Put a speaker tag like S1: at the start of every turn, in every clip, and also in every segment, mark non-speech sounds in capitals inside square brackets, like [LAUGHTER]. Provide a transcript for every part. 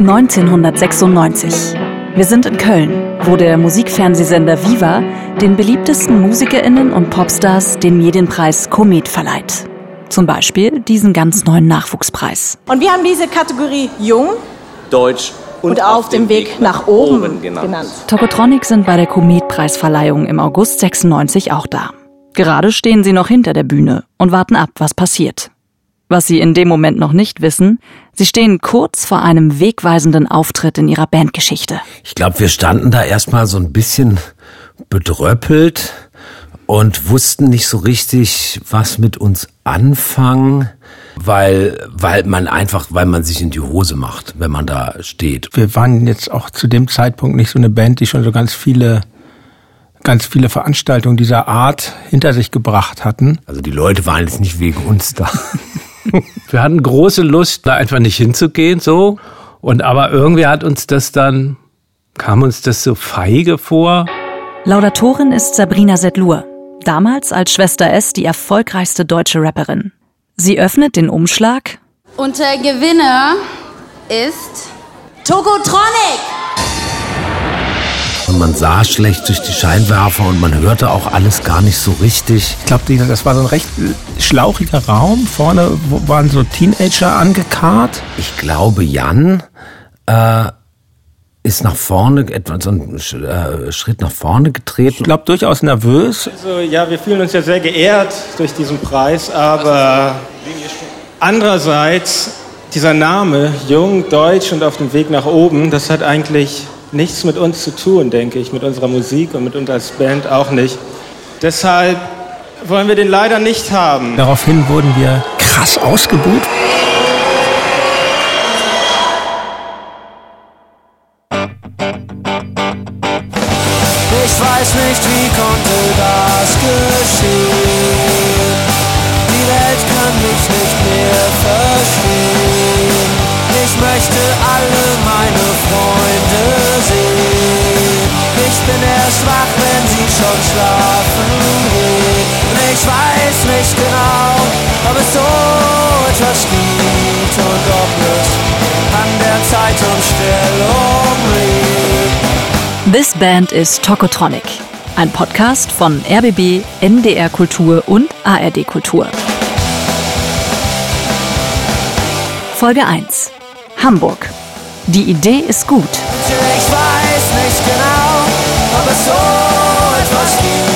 S1: 1996. Wir sind in Köln, wo der Musikfernsehsender Viva den beliebtesten MusikerInnen und Popstars den Medienpreis Komet verleiht. Zum Beispiel diesen ganz neuen Nachwuchspreis.
S2: Und wir haben diese Kategorie Jung,
S3: Deutsch und,
S2: und auf, auf dem Weg, Weg nach, nach, oben, oben genannt. genannt.
S1: Tokotronic sind bei der Komet-Preisverleihung im August 96 auch da. Gerade stehen sie noch hinter der Bühne und warten ab, was passiert. Was sie in dem Moment noch nicht wissen, sie stehen kurz vor einem wegweisenden Auftritt in ihrer Bandgeschichte.
S4: Ich glaube, wir standen da erstmal so ein bisschen bedröppelt und wussten nicht so richtig, was mit uns anfangen, weil, weil man einfach, weil man sich in die Hose macht, wenn man da steht.
S5: Wir waren jetzt auch zu dem Zeitpunkt nicht so eine Band, die schon so ganz viele ganz viele Veranstaltungen dieser Art hinter sich gebracht hatten.
S4: Also die Leute waren jetzt nicht wegen uns da. [LAUGHS]
S6: Wir hatten große Lust, da einfach nicht hinzugehen, so. Und aber irgendwie hat uns das dann, kam uns das so feige vor.
S1: Laudatorin ist Sabrina Sedlur. Damals als Schwester S die erfolgreichste deutsche Rapperin. Sie öffnet den Umschlag.
S7: Und der Gewinner ist Tokotronic.
S4: Man sah schlecht durch die Scheinwerfer und man hörte auch alles gar nicht so richtig.
S5: Ich glaube, das war so ein recht schlauchiger Raum. Vorne waren so Teenager angekarrt.
S4: Ich glaube, Jan äh, ist nach vorne, etwa so einen äh, Schritt nach vorne getreten.
S5: Ich glaube, durchaus nervös.
S8: Also, ja, wir fühlen uns ja sehr geehrt durch diesen Preis, aber andererseits, dieser Name, jung, deutsch und auf dem Weg nach oben, das hat eigentlich nichts mit uns zu tun, denke ich, mit unserer Musik und mit uns als Band auch nicht. Deshalb wollen wir den leider nicht haben.
S5: Daraufhin wurden wir krass ausgebucht.
S1: This Band is Tokotronic, ein Podcast von RBB, NDR Kultur und ARD Kultur. Folge 1. Hamburg. Die Idee ist gut.
S9: Ich weiß nicht genau, ob es so etwas gibt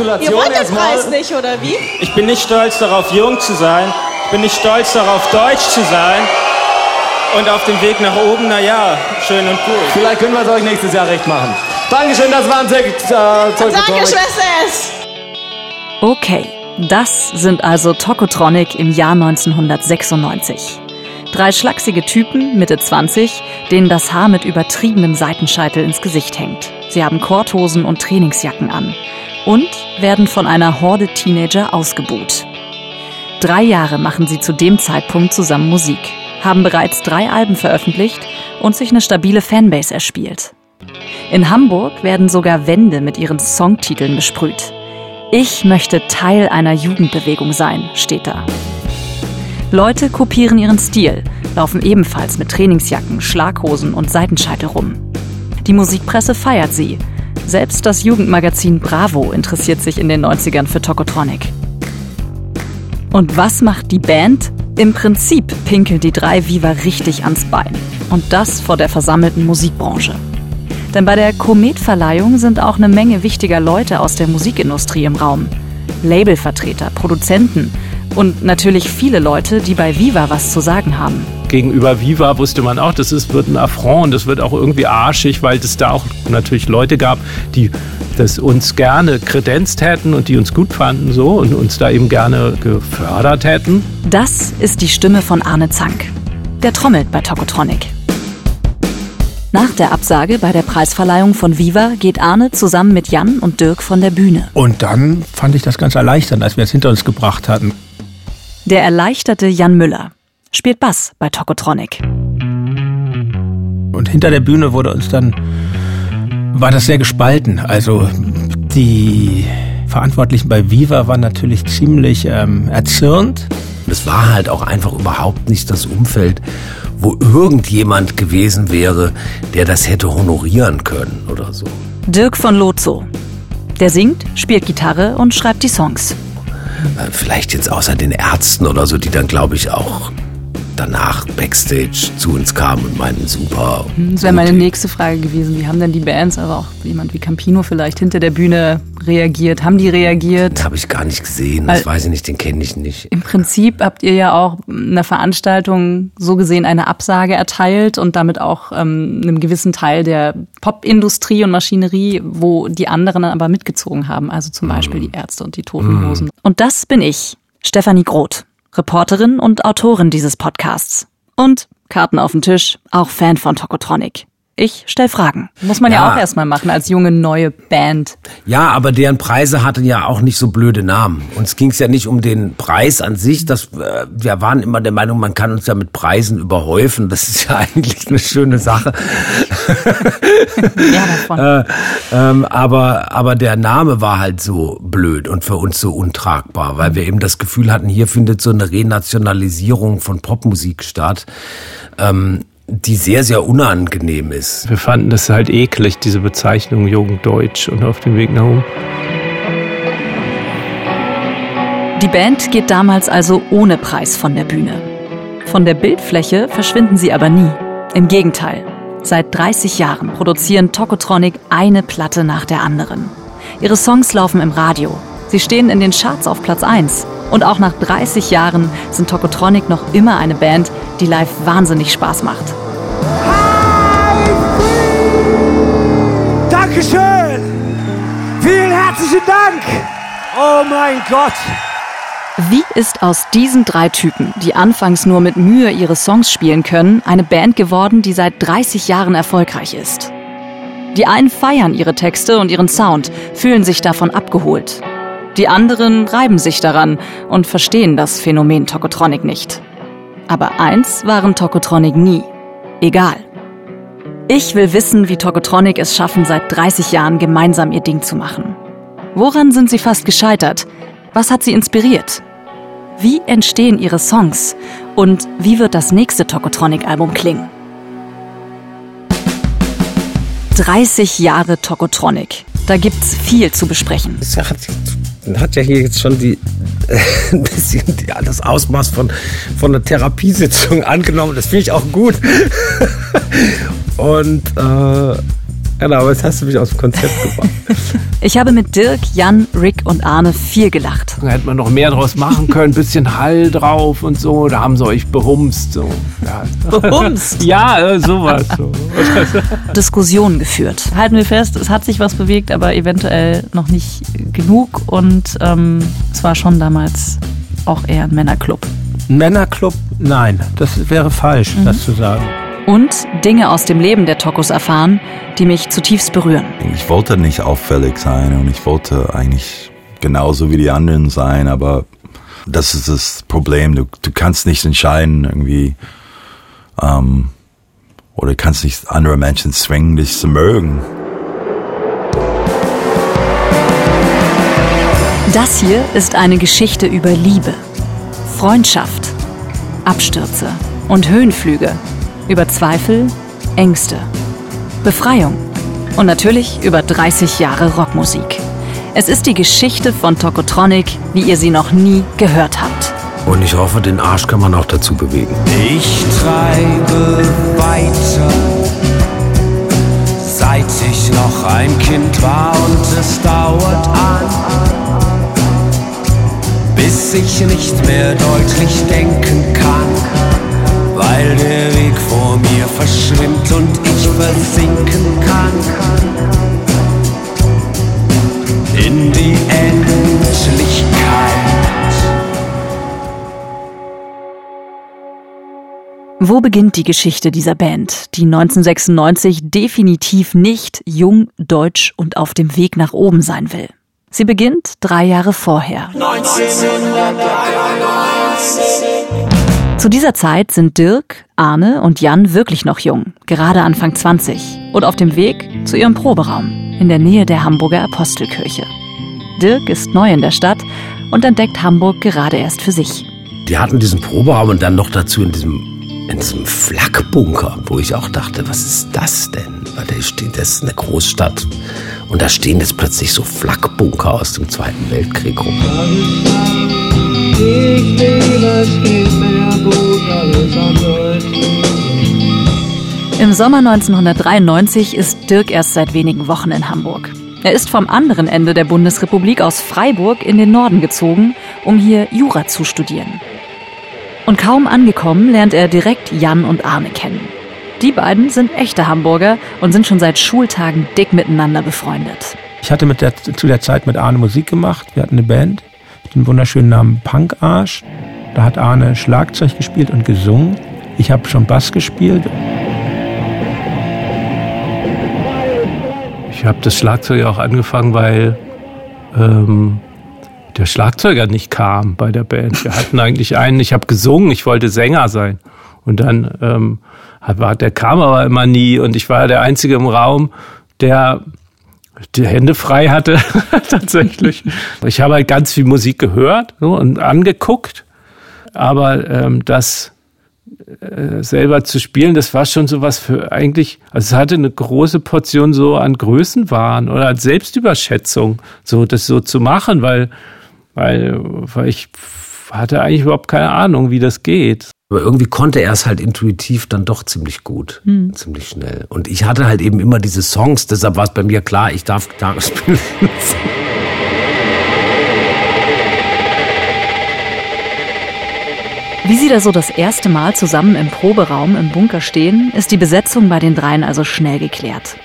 S8: Gratulation
S2: ihr wollt den. Preis nicht, oder wie?
S8: Ich bin nicht stolz darauf, jung zu sein. Ich bin nicht stolz darauf, deutsch zu sein. Und auf dem Weg nach oben, naja, schön und gut.
S3: Vielleicht können wir es euch nächstes Jahr recht machen. Dankeschön, das waren äh,
S2: Danke, Schwester S.
S1: Okay, das sind also Tokotronic im Jahr 1996. Drei schlachsige Typen, Mitte 20, denen das Haar mit übertriebenem Seitenscheitel ins Gesicht hängt. Sie haben Korthosen und Trainingsjacken an und werden von einer Horde Teenager ausgebuht. Drei Jahre machen sie zu dem Zeitpunkt zusammen Musik, haben bereits drei Alben veröffentlicht und sich eine stabile Fanbase erspielt. In Hamburg werden sogar Wände mit ihren Songtiteln besprüht. Ich möchte Teil einer Jugendbewegung sein, steht da. Leute kopieren ihren Stil, laufen ebenfalls mit Trainingsjacken, Schlaghosen und Seitenscheitel rum. Die Musikpresse feiert sie. Selbst das Jugendmagazin Bravo interessiert sich in den 90ern für Tokotronic. Und was macht die Band? Im Prinzip pinkeln die drei Viva richtig ans Bein. Und das vor der versammelten Musikbranche. Denn bei der Komet-Verleihung sind auch eine Menge wichtiger Leute aus der Musikindustrie im Raum. Labelvertreter, Produzenten und natürlich viele Leute, die bei Viva was zu sagen haben.
S6: Gegenüber Viva wusste man auch, das ist, wird ein Affront, das wird auch irgendwie arschig, weil es da auch natürlich Leute gab, die das uns gerne kredenzt hätten und die uns gut fanden so und uns da eben gerne gefördert hätten.
S1: Das ist die Stimme von Arne Zank. Der trommelt bei Tokotronic. Nach der Absage bei der Preisverleihung von Viva geht Arne zusammen mit Jan und Dirk von der Bühne.
S5: Und dann fand ich das ganz erleichternd, als wir es hinter uns gebracht hatten.
S1: Der erleichterte Jan Müller spielt Bass bei Tokotronic.
S5: Und hinter der Bühne wurde uns dann, war das sehr gespalten. Also die Verantwortlichen bei Viva waren natürlich ziemlich ähm, erzürnt.
S4: Es war halt auch einfach überhaupt nicht das Umfeld, wo irgendjemand gewesen wäre, der das hätte honorieren können oder so.
S1: Dirk von Lozo. Der singt, spielt Gitarre und schreibt die Songs.
S4: Äh, vielleicht jetzt außer den Ärzten oder so, die dann, glaube ich, auch danach Backstage zu uns kamen und meinten, super.
S1: Hm, das wäre meine nächste Frage gewesen. Wie haben denn die Bands, aber auch jemand wie Campino vielleicht hinter der Bühne reagiert? Haben die reagiert?
S4: Habe ich gar nicht gesehen, das Weil weiß ich nicht, den kenne ich nicht.
S1: Im Prinzip habt ihr ja auch einer Veranstaltung so gesehen eine Absage erteilt und damit auch ähm, einem gewissen Teil der Popindustrie und Maschinerie, wo die anderen dann aber mitgezogen haben, also zum Beispiel die Ärzte und die Toten Hosen. Mm. Und das bin ich, Stefanie Groth. Reporterin und Autorin dieses Podcasts. Und Karten auf den Tisch, auch Fan von Tokotronic. Ich stell Fragen. Muss man ja, ja auch erstmal machen als junge neue Band.
S4: Ja, aber deren Preise hatten ja auch nicht so blöde Namen. Uns ging es ja nicht um den Preis an sich. Das, äh, wir waren immer der Meinung, man kann uns ja mit Preisen überhäufen. Das ist ja [LAUGHS] eigentlich eine schöne Sache. ja, davon. [LAUGHS] Äh, ähm, aber, aber der Name war halt so blöd und für uns so untragbar, weil wir eben das Gefühl hatten, hier findet so eine Renationalisierung von Popmusik statt. Ähm, die sehr, sehr unangenehm ist.
S6: Wir fanden das halt eklig, diese Bezeichnung Jugenddeutsch und auf dem Weg nach oben.
S1: Die Band geht damals also ohne Preis von der Bühne. Von der Bildfläche verschwinden sie aber nie. Im Gegenteil. Seit 30 Jahren produzieren Tokotronic eine Platte nach der anderen. Ihre Songs laufen im Radio. Sie stehen in den Charts auf Platz 1. Und auch nach 30 Jahren sind Tokotronic noch immer eine Band, die live wahnsinnig Spaß macht.
S9: Dankeschön! Vielen herzlichen Dank! Oh mein Gott!
S1: Wie ist aus diesen drei Typen, die anfangs nur mit Mühe ihre Songs spielen können, eine Band geworden, die seit 30 Jahren erfolgreich ist? Die einen feiern ihre Texte und ihren Sound, fühlen sich davon abgeholt. Die anderen reiben sich daran und verstehen das Phänomen Tokotronic nicht. Aber eins waren Tokotronic nie. Egal. Ich will wissen, wie Tokotronic es schaffen, seit 30 Jahren gemeinsam ihr Ding zu machen. Woran sind sie fast gescheitert? Was hat sie inspiriert? Wie entstehen ihre Songs? Und wie wird das nächste Tokotronic-Album klingen? 30 Jahre Tokotronic. Da gibt's viel zu besprechen.
S4: Hat ja hier jetzt schon die, [LAUGHS] ein bisschen die, das Ausmaß von, von einer Therapiesitzung [LAUGHS] angenommen. Das finde ich auch gut. [LAUGHS] Und äh, Genau, aber jetzt hast du mich aus dem Konzept gebracht. [LAUGHS]
S1: Ich habe mit Dirk, Jan, Rick und Arne viel gelacht.
S6: Da hätte man noch mehr draus machen können, bisschen Hall drauf und so. Da haben sie euch behumst. So.
S1: Ja. Behumst? [LAUGHS]
S6: ja, äh, sowas. So. [LAUGHS]
S1: Diskussionen geführt. Halten wir fest, es hat sich was bewegt, aber eventuell noch nicht genug. Und ähm, es war schon damals auch eher ein Männerclub.
S5: Ein Männerclub? Nein, das wäre falsch, mhm. das zu sagen
S1: und Dinge aus dem Leben der Tokos erfahren, die mich zutiefst berühren.
S10: Ich wollte nicht auffällig sein und ich wollte eigentlich genauso wie die anderen sein, aber das ist das Problem. Du, du kannst nicht entscheiden irgendwie ähm, oder kannst nicht andere Menschen zwingen, dich zu mögen.
S1: Das hier ist eine Geschichte über Liebe, Freundschaft, Abstürze und Höhenflüge über Zweifel, Ängste, Befreiung und natürlich über 30 Jahre Rockmusik. Es ist die Geschichte von Tokotronic, wie ihr sie noch nie gehört habt.
S4: Und ich hoffe, den Arsch kann man auch dazu bewegen.
S9: Ich treibe weiter, seit ich noch ein Kind war und es dauert an, bis ich nicht mehr deutlich denken kann weil der Weg vor mir verschwimmt und ich versinken kann in die Endlichkeit.
S1: Wo beginnt die Geschichte dieser Band, die 1996 definitiv nicht jung, deutsch und auf dem Weg nach oben sein will? Sie beginnt drei Jahre vorher. 1993. Zu dieser Zeit sind Dirk, Arne und Jan wirklich noch jung, gerade Anfang 20 und auf dem Weg zu ihrem Proberaum in der Nähe der Hamburger Apostelkirche. Dirk ist neu in der Stadt und entdeckt Hamburg gerade erst für sich.
S4: Die hatten diesen Proberaum und dann noch dazu in diesem, in diesem Flakbunker, wo ich auch dachte, was ist das denn? Weil da steht, das ist eine Großstadt und da stehen jetzt plötzlich so Flakbunker aus dem Zweiten Weltkrieg rum. Ich will, es geht
S1: mir gut, alles andere Im Sommer 1993 ist Dirk erst seit wenigen Wochen in Hamburg. Er ist vom anderen Ende der Bundesrepublik aus Freiburg in den Norden gezogen, um hier Jura zu studieren. Und kaum angekommen lernt er direkt Jan und Arne kennen. Die beiden sind echte Hamburger und sind schon seit Schultagen dick miteinander befreundet.
S5: Ich hatte mit der, zu der Zeit mit Arne Musik gemacht. Wir hatten eine Band dem wunderschönen Namen Punk Arsch. Da hat Arne Schlagzeug gespielt und gesungen. Ich habe schon Bass gespielt.
S6: Ich habe das Schlagzeug auch angefangen, weil ähm, der Schlagzeuger nicht kam bei der Band. Wir hatten eigentlich einen, ich habe gesungen, ich wollte Sänger sein. Und dann ähm, hat, der kam aber immer nie und ich war der Einzige im Raum, der die Hände frei hatte, [LAUGHS] tatsächlich. Ich habe halt ganz viel Musik gehört so, und angeguckt, aber ähm, das äh, selber zu spielen, das war schon so was für eigentlich, also es hatte eine große Portion so an Größenwahn oder an Selbstüberschätzung, so das so zu machen, weil, weil, weil ich hatte eigentlich überhaupt keine Ahnung, wie das geht.
S4: Aber irgendwie konnte er es halt intuitiv dann doch ziemlich gut, mhm. ziemlich schnell. Und ich hatte halt eben immer diese Songs, deshalb war es bei mir klar, ich darf Gitarre [LAUGHS] spielen.
S1: Wie sie da so das erste Mal zusammen im Proberaum im Bunker stehen, ist die Besetzung bei den dreien also schnell geklärt.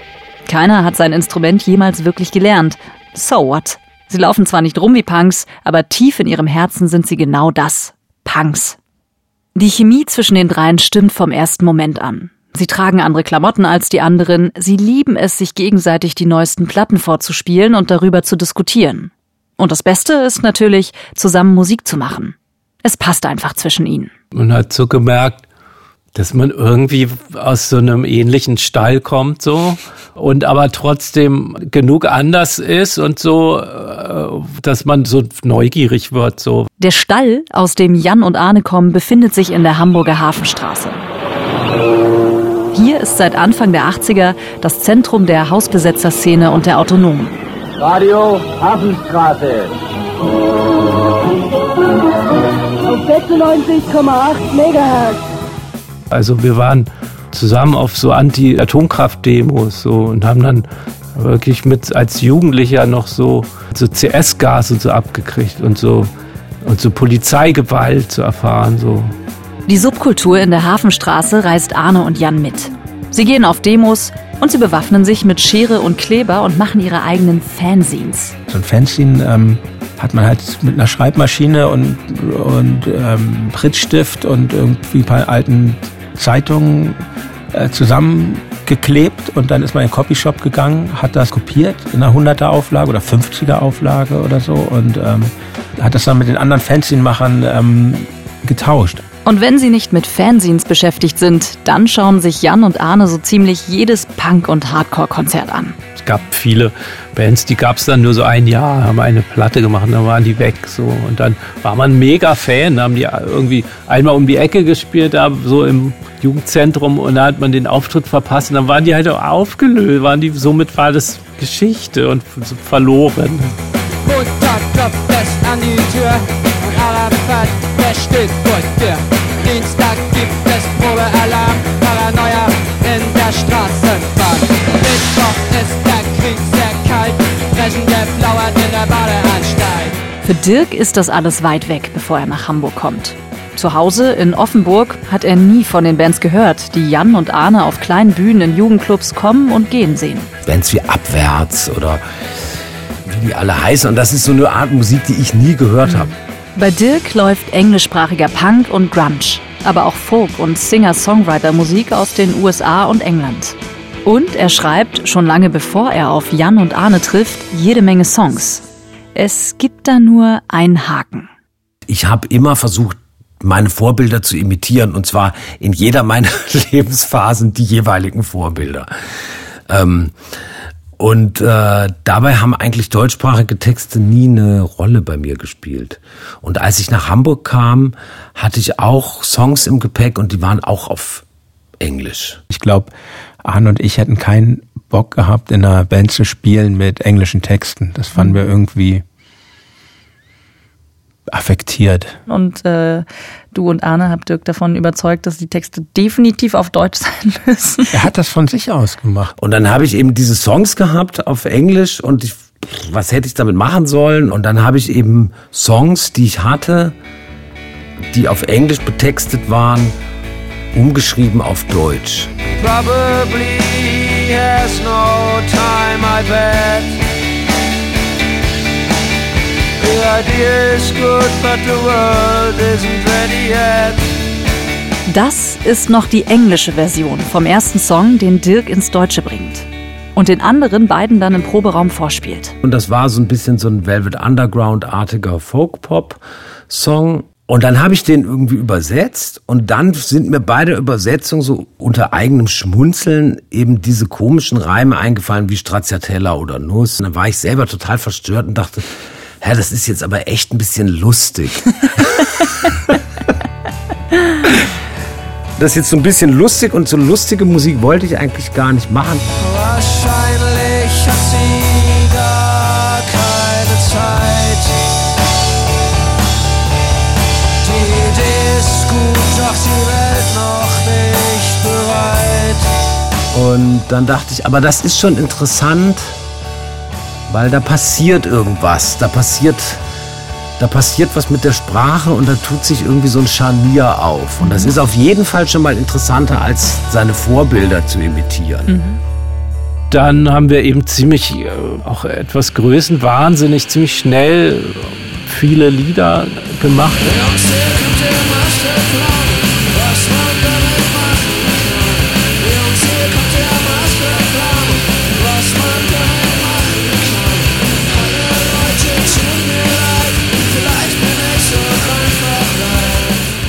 S1: Keiner hat sein Instrument jemals wirklich gelernt. So what? Sie laufen zwar nicht rum wie Punks, aber tief in ihrem Herzen sind sie genau das. Punks. Die Chemie zwischen den dreien stimmt vom ersten Moment an. Sie tragen andere Klamotten als die anderen, sie lieben es, sich gegenseitig die neuesten Platten vorzuspielen und darüber zu diskutieren. Und das Beste ist natürlich, zusammen Musik zu machen. Es passt einfach zwischen ihnen.
S6: Man hat so gemerkt, dass man irgendwie aus so einem ähnlichen Stall kommt so und aber trotzdem genug anders ist und so, äh, dass man so neugierig wird so.
S1: Der Stall, aus dem Jan und Arne kommen, befindet sich in der Hamburger Hafenstraße. Hier ist seit Anfang der 80er das Zentrum der Hausbesetzerszene und der Autonomen.
S11: Radio Hafenstraße.
S12: Auf 96,8 Megahertz.
S6: Also wir waren zusammen auf so Anti-Atomkraft-Demos so und haben dann wirklich mit als Jugendlicher noch so, so CS-Gas und so abgekriegt und so und so Polizeigewalt zu erfahren. So.
S1: Die Subkultur in der Hafenstraße reist Arne und Jan mit. Sie gehen auf Demos und sie bewaffnen sich mit Schere und Kleber und machen ihre eigenen Fanzines.
S5: So ein Fanzine ähm, hat man halt mit einer Schreibmaschine und, und ähm, Prittstift und irgendwie ein paar alten Zeitungen äh, zusammengeklebt und dann ist man in den Copyshop gegangen, hat das kopiert in einer 100er Auflage oder 50er Auflage oder so und ähm, hat das dann mit den anderen Fanzine-Machern ähm, getauscht.
S1: Und wenn sie nicht mit Fanzines beschäftigt sind, dann schauen sich Jan und Arne so ziemlich jedes Punk- und Hardcore-Konzert an.
S6: Es gab viele Bands, die gab es dann nur so ein Jahr, haben eine Platte gemacht, dann waren die weg. So. Und dann war man mega Fan, haben die irgendwie einmal um die Ecke gespielt, da so im Jugendzentrum und da hat man den Auftritt verpasst und dann waren die halt auch aufgelöst, waren die, somit war das Geschichte und verloren. Montag klopft es an die Tür Arafat, der steht vor dir. Dienstag gibt es Probealarm, Paranoia in der Straßenbahn. Mittwoch ist der Krieg sehr kalt, brechende flauert in der Badeanstalt.
S1: Für Dirk ist das alles weit weg, bevor er nach Hamburg kommt. Zu Hause in Offenburg hat er nie von den Bands gehört, die Jan und Arne auf kleinen Bühnen in Jugendclubs kommen und gehen sehen.
S4: Bands wie Abwärts oder wie die alle heißen. Und das ist so eine Art Musik, die ich nie gehört habe.
S1: Bei Dirk läuft englischsprachiger Punk und Grunge, aber auch Folk- und Singer-Songwriter-Musik aus den USA und England. Und er schreibt, schon lange bevor er auf Jan und Arne trifft, jede Menge Songs. Es gibt da nur einen Haken.
S4: Ich habe immer versucht, meine Vorbilder zu imitieren und zwar in jeder meiner [LAUGHS] Lebensphasen die jeweiligen Vorbilder. Ähm, und äh, dabei haben eigentlich deutschsprachige Texte nie eine Rolle bei mir gespielt. Und als ich nach Hamburg kam, hatte ich auch Songs im Gepäck und die waren auch auf Englisch.
S5: Ich glaube, Arne und ich hätten keinen Bock gehabt, in einer Band zu spielen mit englischen Texten. Das fanden wir irgendwie affektiert.
S1: Und äh, du und Arne habt Dirk davon überzeugt, dass die Texte definitiv auf Deutsch [LAUGHS] sein müssen.
S5: Er hat das von sich aus gemacht.
S4: Und dann habe ich eben diese Songs gehabt auf Englisch und ich, was hätte ich damit machen sollen? Und dann habe ich eben Songs, die ich hatte, die auf Englisch betextet waren, umgeschrieben auf Deutsch.
S9: Probably has no time, I bet.
S1: Das ist noch die englische Version vom ersten Song, den Dirk ins Deutsche bringt. Und den anderen beiden dann im Proberaum vorspielt.
S4: Und das war so ein bisschen so ein Velvet Underground-artiger Folk-Pop-Song. Und dann habe ich den irgendwie übersetzt und dann sind mir bei der Übersetzung so unter eigenem Schmunzeln eben diese komischen Reime eingefallen wie Stracciatella oder Nuss. Und dann war ich selber total verstört und dachte, hä, das ist jetzt aber echt ein bisschen lustig. das ist jetzt so ein bisschen lustig und so lustige Musik wollte ich eigentlich gar nicht machen.
S9: Wahrscheinlich hat sie gar keine Zeit. Die Idee ist gut, doch die Welt noch nicht bereit.
S4: Und dann dachte ich, aber das ist schon interessant, weil da passiert irgendwas. Da passiert, da passiert was mit der Sprache und da tut sich irgendwie so ein Scharnier auf. Und das ist auf jeden Fall schon mal interessanter, als seine Vorbilder zu imitieren.
S6: Dann haben wir eben ziemlich, äh, auch etwas größenwahnsinnig, ziemlich schnell viele Lieder gemacht.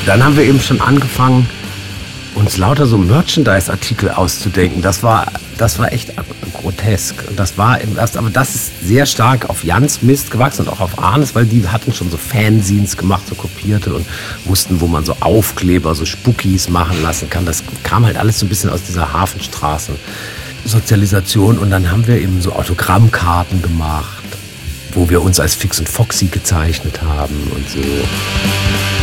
S4: Dann haben wir eben schon angefangen, uns lauter so Merchandise-Artikel auszudenken. Das war, das war echt grotesk. Das war erst, aber das ist sehr stark auf Jans Mist gewachsen und auch auf Arnes, weil die hatten schon so Fanzines gemacht, so kopierte und wussten, wo man so Aufkleber, so Spookies machen lassen kann. Das kam halt alles so ein bisschen aus dieser Hafenstraßen. Sozialisation und dann haben wir eben so Autogrammkarten gemacht, wo wir uns als Fix und Foxy gezeichnet haben und so.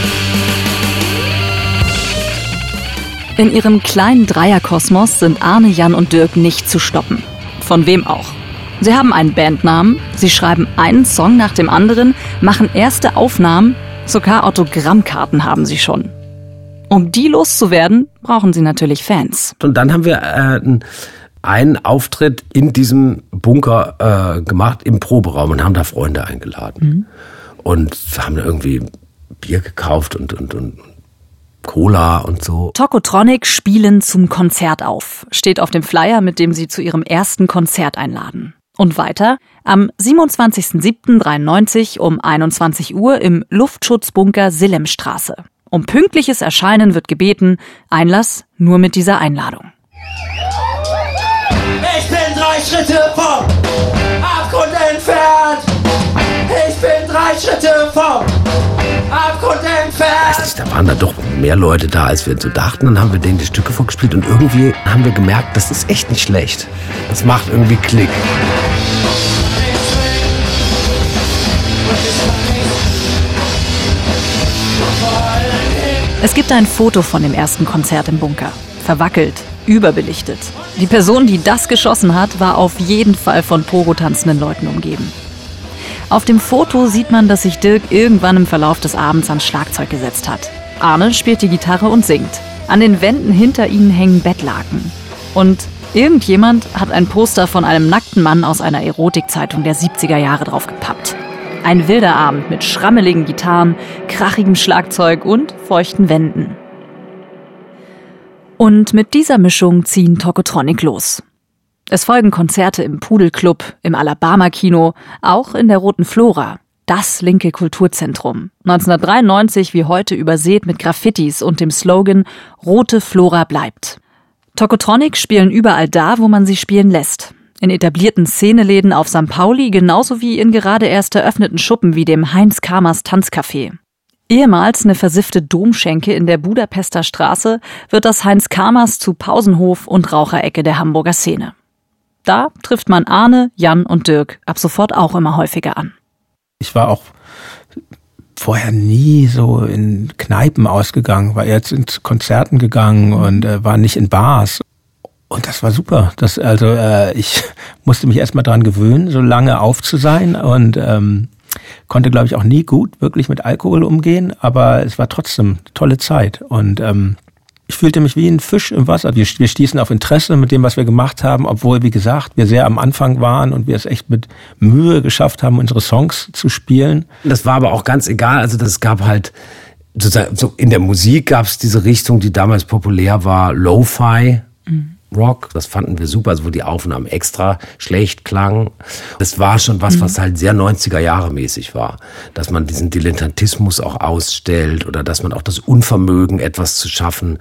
S1: In ihrem kleinen Dreierkosmos sind Arne, Jan und Dirk nicht zu stoppen. Von wem auch. Sie haben einen Bandnamen, sie schreiben einen Song nach dem anderen, machen erste Aufnahmen, sogar Autogrammkarten haben sie schon. Um die loszuwerden, brauchen sie natürlich Fans.
S4: Und dann haben wir äh, einen Auftritt in diesem Bunker äh, gemacht im Proberaum und haben da Freunde eingeladen.
S1: Mhm.
S4: Und haben da irgendwie Bier gekauft und, und, und Cola und so.
S1: Tokotronic spielen zum Konzert auf, steht auf dem Flyer, mit dem sie zu ihrem ersten Konzert einladen. Und weiter, am 27.07.93 um 21 Uhr im Luftschutzbunker Sillemstraße. Um pünktliches Erscheinen wird gebeten, Einlass nur mit dieser Einladung.
S9: Ich bin drei Schritte vom Abgrund entfernt. Ich bin drei Schritte
S4: waren da doch mehr Leute da, als wir so dachten. Dann haben wir denen die Stücke vorgespielt und irgendwie haben wir gemerkt, das ist echt nicht schlecht. Das macht irgendwie Klick.
S1: Es gibt ein Foto von dem ersten Konzert im Bunker. Verwackelt, überbelichtet. Die Person, die das geschossen hat, war auf jeden Fall von Pogo-tanzenden Leuten umgeben. Auf dem Foto sieht man, dass sich Dirk irgendwann im Verlauf des Abends ans Schlagzeug gesetzt hat. Arne spielt die Gitarre und singt. An den Wänden hinter ihnen hängen Bettlaken. Und irgendjemand hat ein Poster von einem nackten Mann aus einer Erotikzeitung der 70er Jahre draufgepappt. Ein wilder Abend mit schrammeligen Gitarren, krachigem Schlagzeug und feuchten Wänden. Und mit dieser Mischung ziehen Tokotronic los. Es folgen Konzerte im Pudelclub, im Alabama-Kino, auch in der Roten Flora. Das linke Kulturzentrum. 1993 wie heute übersät mit Graffitis und dem Slogan Rote Flora bleibt. Tokotronic spielen überall da, wo man sie spielen lässt. In etablierten Szeneläden auf St. Pauli genauso wie in gerade erst eröffneten Schuppen wie dem Heinz Kamers Tanzcafé. Ehemals eine versiffte Domschenke in der Budapester Straße wird das Heinz Kamers zu Pausenhof und Raucherecke der Hamburger Szene. Da trifft man Arne, Jan und Dirk ab sofort auch immer häufiger an.
S5: Ich war auch vorher nie so in Kneipen ausgegangen, war jetzt in Konzerten gegangen und äh, war nicht in Bars. Und das war super. Das, also äh, ich [LAUGHS] musste mich erstmal dran gewöhnen, so lange auf zu sein und ähm, konnte, glaube ich, auch nie gut wirklich mit Alkohol umgehen, aber es war trotzdem tolle Zeit. Und ähm, ich fühlte mich wie ein Fisch im Wasser. Wir, wir stießen auf Interesse mit dem, was wir gemacht haben, obwohl, wie gesagt, wir sehr am Anfang waren und wir es echt mit Mühe geschafft haben, unsere Songs zu spielen.
S4: Das war aber auch ganz egal. Also das gab halt sozusagen so in der Musik gab es diese Richtung, die damals populär war, Lo-Fi. Mhm. Rock. Das fanden wir super, also wo die Aufnahmen extra schlecht klangen. Das war schon was, was halt sehr 90er Jahre mäßig war. Dass man diesen Dilettantismus auch ausstellt oder dass man auch das Unvermögen, etwas zu schaffen,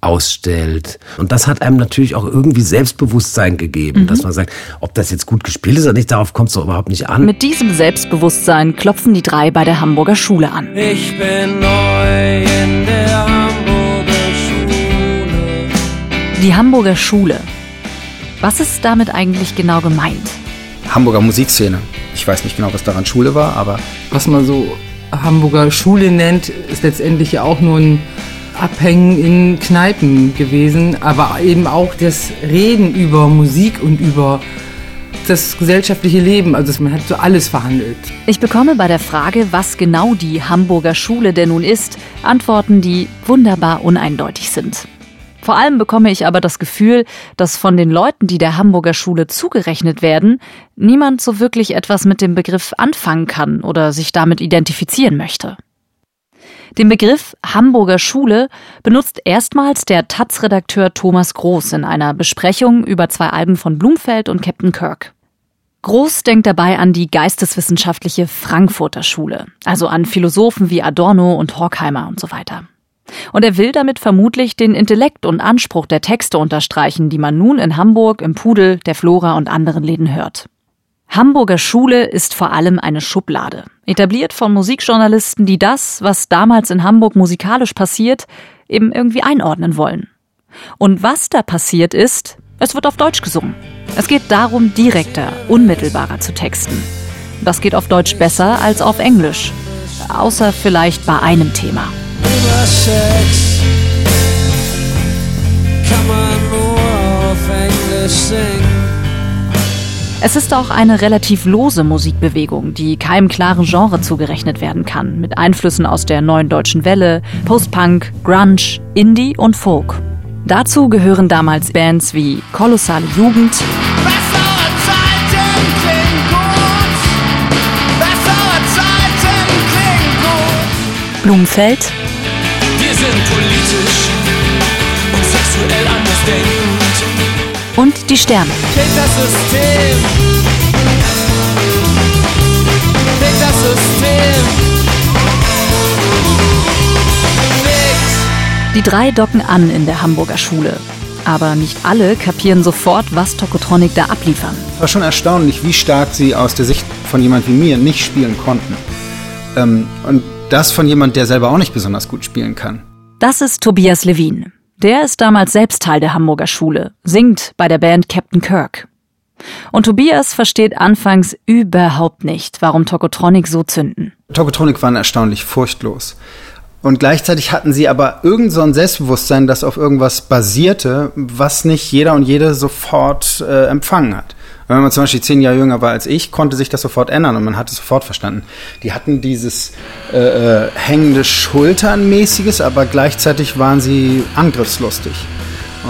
S4: ausstellt. Und das hat einem natürlich auch irgendwie Selbstbewusstsein gegeben, mhm. dass man sagt, ob das jetzt gut gespielt ist oder nicht, darauf kommt es doch überhaupt nicht an.
S1: Mit diesem Selbstbewusstsein klopfen die drei bei der Hamburger Schule an.
S9: Ich bin neu in der
S1: die Hamburger Schule. Was ist damit eigentlich genau gemeint?
S13: Hamburger Musikszene. Ich weiß nicht genau, was daran Schule war, aber.
S14: Was man so Hamburger Schule nennt, ist letztendlich ja auch nur ein Abhängen in Kneipen gewesen, aber eben auch das Reden über Musik und über das gesellschaftliche Leben. Also man hat so alles verhandelt.
S1: Ich bekomme bei der Frage, was genau die Hamburger Schule denn nun ist, Antworten, die wunderbar uneindeutig sind. Vor allem bekomme ich aber das Gefühl, dass von den Leuten, die der Hamburger Schule zugerechnet werden, niemand so wirklich etwas mit dem Begriff anfangen kann oder sich damit identifizieren möchte. Den Begriff Hamburger Schule benutzt erstmals der Taz-Redakteur Thomas Groß in einer Besprechung über zwei Alben von Blumfeld und Captain Kirk. Groß denkt dabei an die geisteswissenschaftliche Frankfurter Schule, also an Philosophen wie Adorno und Horkheimer und so weiter. Und er will damit vermutlich den Intellekt und Anspruch der Texte unterstreichen, die man nun in Hamburg, im Pudel, der Flora und anderen Läden hört. Hamburger Schule ist vor allem eine Schublade, etabliert von Musikjournalisten, die das, was damals in Hamburg musikalisch passiert, eben irgendwie einordnen wollen. Und was da passiert ist, es wird auf Deutsch gesungen. Es geht darum, direkter, unmittelbarer zu texten. Das geht auf Deutsch besser als auf Englisch, außer vielleicht bei einem Thema über Sex kann man nur auf Englisch singen. Es ist auch eine relativ lose Musikbewegung, die keinem klaren Genre zugerechnet werden kann, mit Einflüssen aus der neuen deutschen Welle, Postpunk, Grunge, Indie und Folk. Dazu gehören damals Bands wie Kolossale Jugend, Blumenfeld, sind politisch und sexuell anders denkend. Und die Sterne. Fick das System. Fick das System. Die drei docken an in der Hamburger Schule. Aber nicht alle kapieren sofort, was Tokotronic da abliefern.
S13: War schon erstaunlich, wie stark sie aus der Sicht von jemand wie mir nicht spielen konnten. Ähm, und das von jemand, der selber auch nicht besonders gut spielen kann.
S1: Das ist Tobias Levin. Der ist damals selbst Teil der Hamburger Schule, singt bei der Band Captain Kirk. Und Tobias versteht anfangs überhaupt nicht, warum Tokotronic so zünden.
S13: Tokotronic waren erstaunlich furchtlos. Und gleichzeitig hatten sie aber irgend so ein Selbstbewusstsein, das auf irgendwas basierte, was nicht jeder und jede sofort äh, empfangen hat. Wenn man zum Beispiel zehn Jahre jünger war als ich, konnte sich das sofort ändern und man hat es sofort verstanden. Die hatten dieses äh, äh, hängende Schulternmäßiges, aber gleichzeitig waren sie angriffslustig.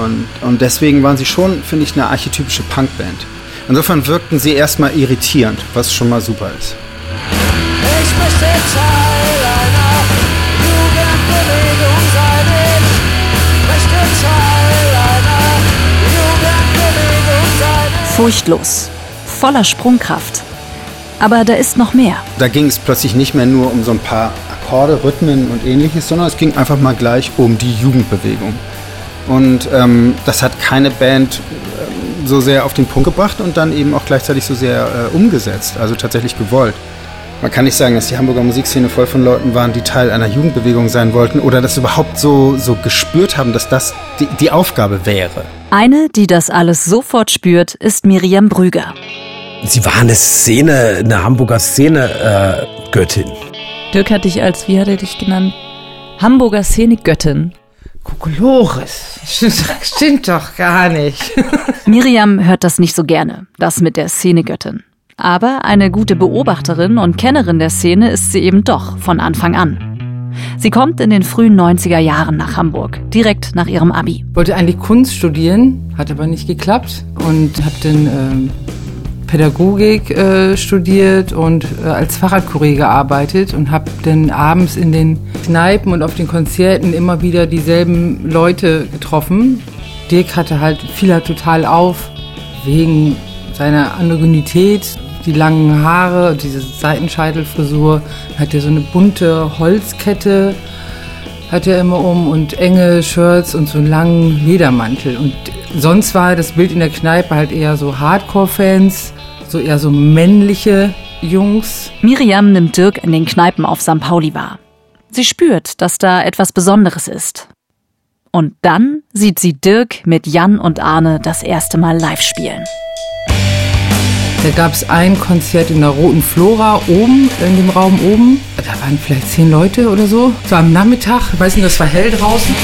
S13: Und, und deswegen waren sie schon, finde ich, eine archetypische Punkband. Insofern wirkten sie erstmal irritierend, was schon mal super ist. Ich möchte
S1: furchtlos, voller Sprungkraft. Aber da ist noch mehr.
S13: Da ging es plötzlich nicht mehr nur um so ein paar Akkorde, Rhythmen und ähnliches, sondern es ging einfach mal gleich um die Jugendbewegung. Und ähm, das hat keine Band ähm, so sehr auf den Punkt gebracht und dann eben auch gleichzeitig so sehr äh, umgesetzt, also tatsächlich gewollt. Man kann nicht sagen, dass die Hamburger Musikszene voll von Leuten waren, die Teil einer Jugendbewegung sein wollten oder das überhaupt so, so gespürt haben, dass das die, die Aufgabe wäre.
S1: Eine, die das alles sofort spürt, ist Miriam Brüger.
S4: Sie war eine Szene, eine Hamburger Szene-Göttin.
S1: Äh, Dirk hat dich als, wie hat er dich genannt? Hamburger Szene-Göttin.
S14: Kokolores. Stimmt doch gar nicht.
S1: Miriam hört das nicht so gerne, das mit der Szenegöttin. Aber eine gute Beobachterin und Kennerin der Szene ist sie eben doch von Anfang an. Sie kommt in den frühen 90er Jahren nach Hamburg, direkt nach ihrem Abi.
S14: Wollte eigentlich Kunst studieren, hat aber nicht geklappt und habe dann äh, Pädagogik äh, studiert und äh, als Fahrradkurier gearbeitet und habe dann abends in den Kneipen und auf den Konzerten immer wieder dieselben Leute getroffen. Dirk hatte halt, fiel halt total auf wegen seiner Androgynität, die langen Haare, diese Seitenscheitelfrisur, hat er so eine bunte Holzkette hat er immer um und enge Shirts und so einen langen Ledermantel. Und sonst war das Bild in der Kneipe halt eher so Hardcore-Fans, so eher so männliche Jungs.
S1: Miriam nimmt Dirk in den Kneipen auf St. Pauli wahr. Sie spürt, dass da etwas Besonderes ist. Und dann sieht sie Dirk mit Jan und Arne das erste Mal live spielen.
S14: Da gab es ein Konzert in der Roten Flora oben, in dem Raum oben. Da waren vielleicht zehn Leute oder so. War am Nachmittag, ich weiß nicht, das war hell draußen.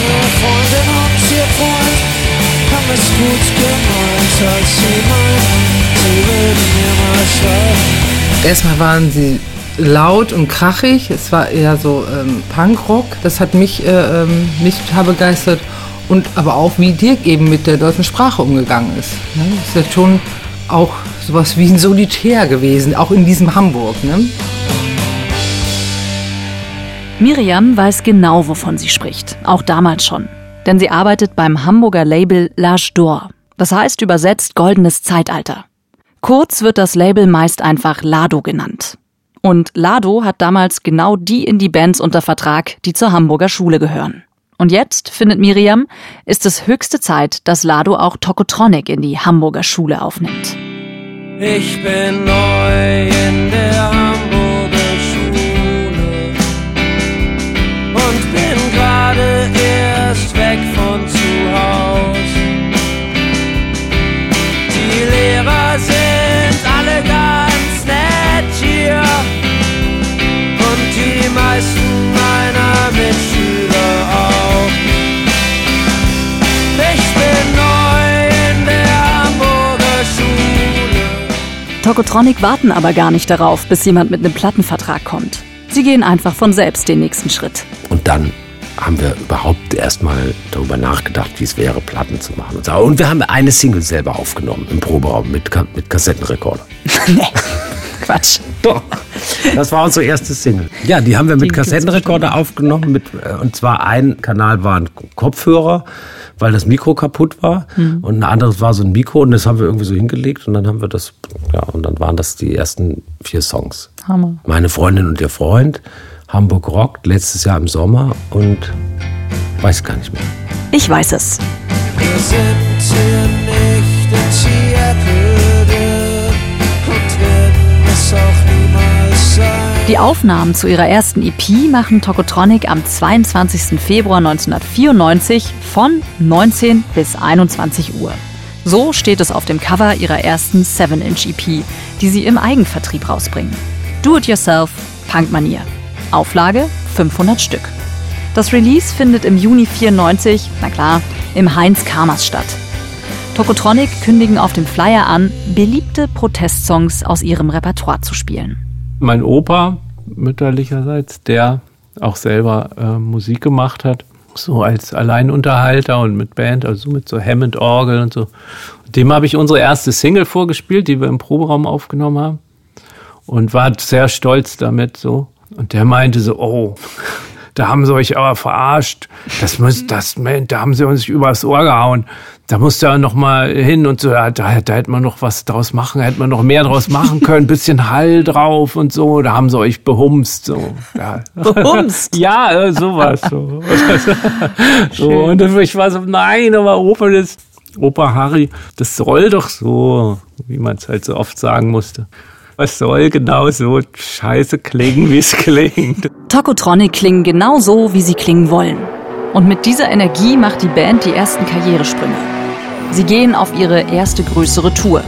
S14: Erstmal waren sie laut und krachig. Es war eher so ähm, Punkrock. Das hat mich äh, ähm, nicht begeistert. Und aber auch, wie Dirk eben mit der deutschen Sprache umgegangen ist. Ne? Das ist ja schon auch sowas wie ein Solitär gewesen, auch in diesem Hamburg. Ne?
S1: Miriam weiß genau, wovon sie spricht. Auch damals schon. Denn sie arbeitet beim Hamburger Label L'Age d'Or. Das heißt übersetzt goldenes Zeitalter. Kurz wird das Label meist einfach Lado genannt. Und Lado hat damals genau die Indie-Bands unter Vertrag, die zur Hamburger Schule gehören. Und jetzt, findet Miriam, ist es höchste Zeit, dass Lado auch Tokotronic in die Hamburger Schule aufnimmt.
S9: Ich bin neu in der Hamburger
S1: Tokotronic warten aber gar nicht darauf, bis jemand mit einem Plattenvertrag kommt. Sie gehen einfach von selbst den nächsten Schritt.
S4: Und dann haben wir überhaupt erstmal darüber nachgedacht, wie es wäre, Platten zu machen. Und wir haben eine Single selber aufgenommen im Proberaum mit, mit Kassettenrekorder. [LAUGHS] nee.
S1: Quatsch.
S4: Doch. Das war unsere erste Single. Ja, die haben wir mit Kassettenrekorder aufgenommen. Mit, äh, und zwar ein Kanal war ein Kopfhörer, weil das Mikro kaputt war. Mhm. Und ein anderes war so ein Mikro und das haben wir irgendwie so hingelegt. Und dann haben wir das, ja, und dann waren das die ersten vier Songs.
S1: Hammer.
S4: Meine Freundin und ihr Freund. Hamburg rockt letztes Jahr im Sommer und weiß gar nicht mehr.
S1: Ich weiß es.
S9: Wir sind hier nicht in
S1: Die Aufnahmen zu ihrer ersten EP machen Tokotronic am 22. Februar 1994 von 19 bis 21 Uhr. So steht es auf dem Cover ihrer ersten 7-Inch EP, die sie im Eigenvertrieb rausbringen. Do it yourself, Punkmanier. Auflage 500 Stück. Das Release findet im Juni 94, na klar, im Heinz Kamers statt. Tokotronic kündigen auf dem Flyer an, beliebte Protestsongs aus ihrem Repertoire zu spielen.
S6: Mein Opa, mütterlicherseits, der auch selber äh, Musik gemacht hat, so als Alleinunterhalter und mit Band, also mit so Hammond-Orgel und so. Dem habe ich unsere erste Single vorgespielt, die wir im Proberaum aufgenommen haben und war sehr stolz damit so. Und der meinte so, oh, [LAUGHS] da haben sie euch aber verarscht. Das muss, das, da haben sie uns übers Ohr gehauen. Da musste er noch mal hin und so, ja, da, da hätte man noch was draus machen, hätte man noch mehr draus machen können, [LAUGHS] bisschen Hall drauf und so, da haben sie euch behumst, so. Ja. [LAUGHS]
S1: Behumst?
S6: ja, äh, sowas, so. [LAUGHS] so. Und ich war so, nein, aber Opa, das, Opa Harry, das soll doch so, wie man es halt so oft sagen musste. Was soll genau so scheiße klingen, wie es klingt?
S1: Tokotronic klingen genau so, wie sie klingen wollen. Und mit dieser Energie macht die Band die ersten Karrieresprünge. Sie gehen auf ihre erste größere Tour.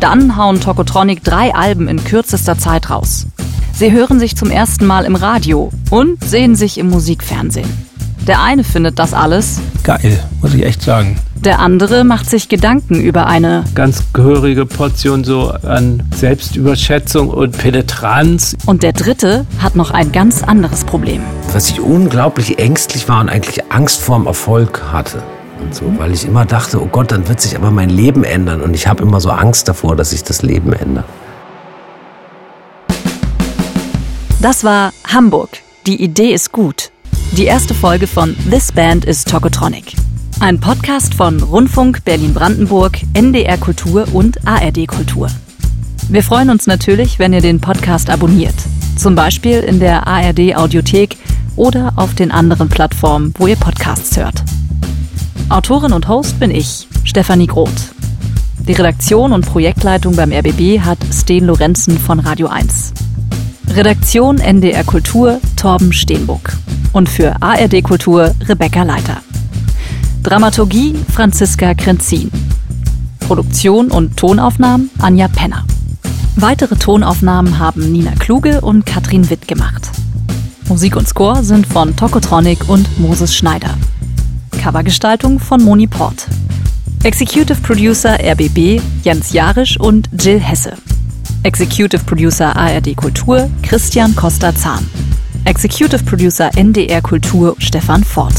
S1: Dann hauen Tokotronic drei Alben in kürzester Zeit raus. Sie hören sich zum ersten Mal im Radio und sehen sich im Musikfernsehen. Der eine findet das alles
S5: geil, muss ich echt sagen.
S1: Der andere macht sich Gedanken über eine
S6: ganz gehörige Portion so an Selbstüberschätzung und Penetranz.
S1: Und der dritte hat noch ein ganz anderes Problem.
S4: Was ich unglaublich ängstlich war und eigentlich Angst vorm Erfolg hatte. Und so, weil ich immer dachte, oh Gott, dann wird sich aber mein Leben ändern. Und ich habe immer so Angst davor, dass sich das Leben ändert.
S1: Das war Hamburg. Die Idee ist gut. Die erste Folge von This Band is Tokotronic. Ein Podcast von Rundfunk Berlin-Brandenburg, NDR Kultur und ARD Kultur. Wir freuen uns natürlich, wenn ihr den Podcast abonniert. Zum Beispiel in der ARD Audiothek oder auf den anderen Plattformen, wo ihr Podcasts hört. Autorin und Host bin ich, Stefanie Groth. Die Redaktion und Projektleitung beim RBB hat Sten Lorenzen von Radio 1. Redaktion NDR Kultur Torben Steenbuck. Und für ARD Kultur Rebecca Leiter. Dramaturgie Franziska Krenzin. Produktion und Tonaufnahmen Anja Penner. Weitere Tonaufnahmen haben Nina Kluge und Katrin Witt gemacht. Musik und Score sind von Tokotronic und Moses Schneider. Covergestaltung von Moni Port. Executive Producer RBB Jens Jarisch und Jill Hesse. Executive Producer ARD Kultur Christian Costa-Zahn. Executive Producer NDR Kultur Stefan Fort.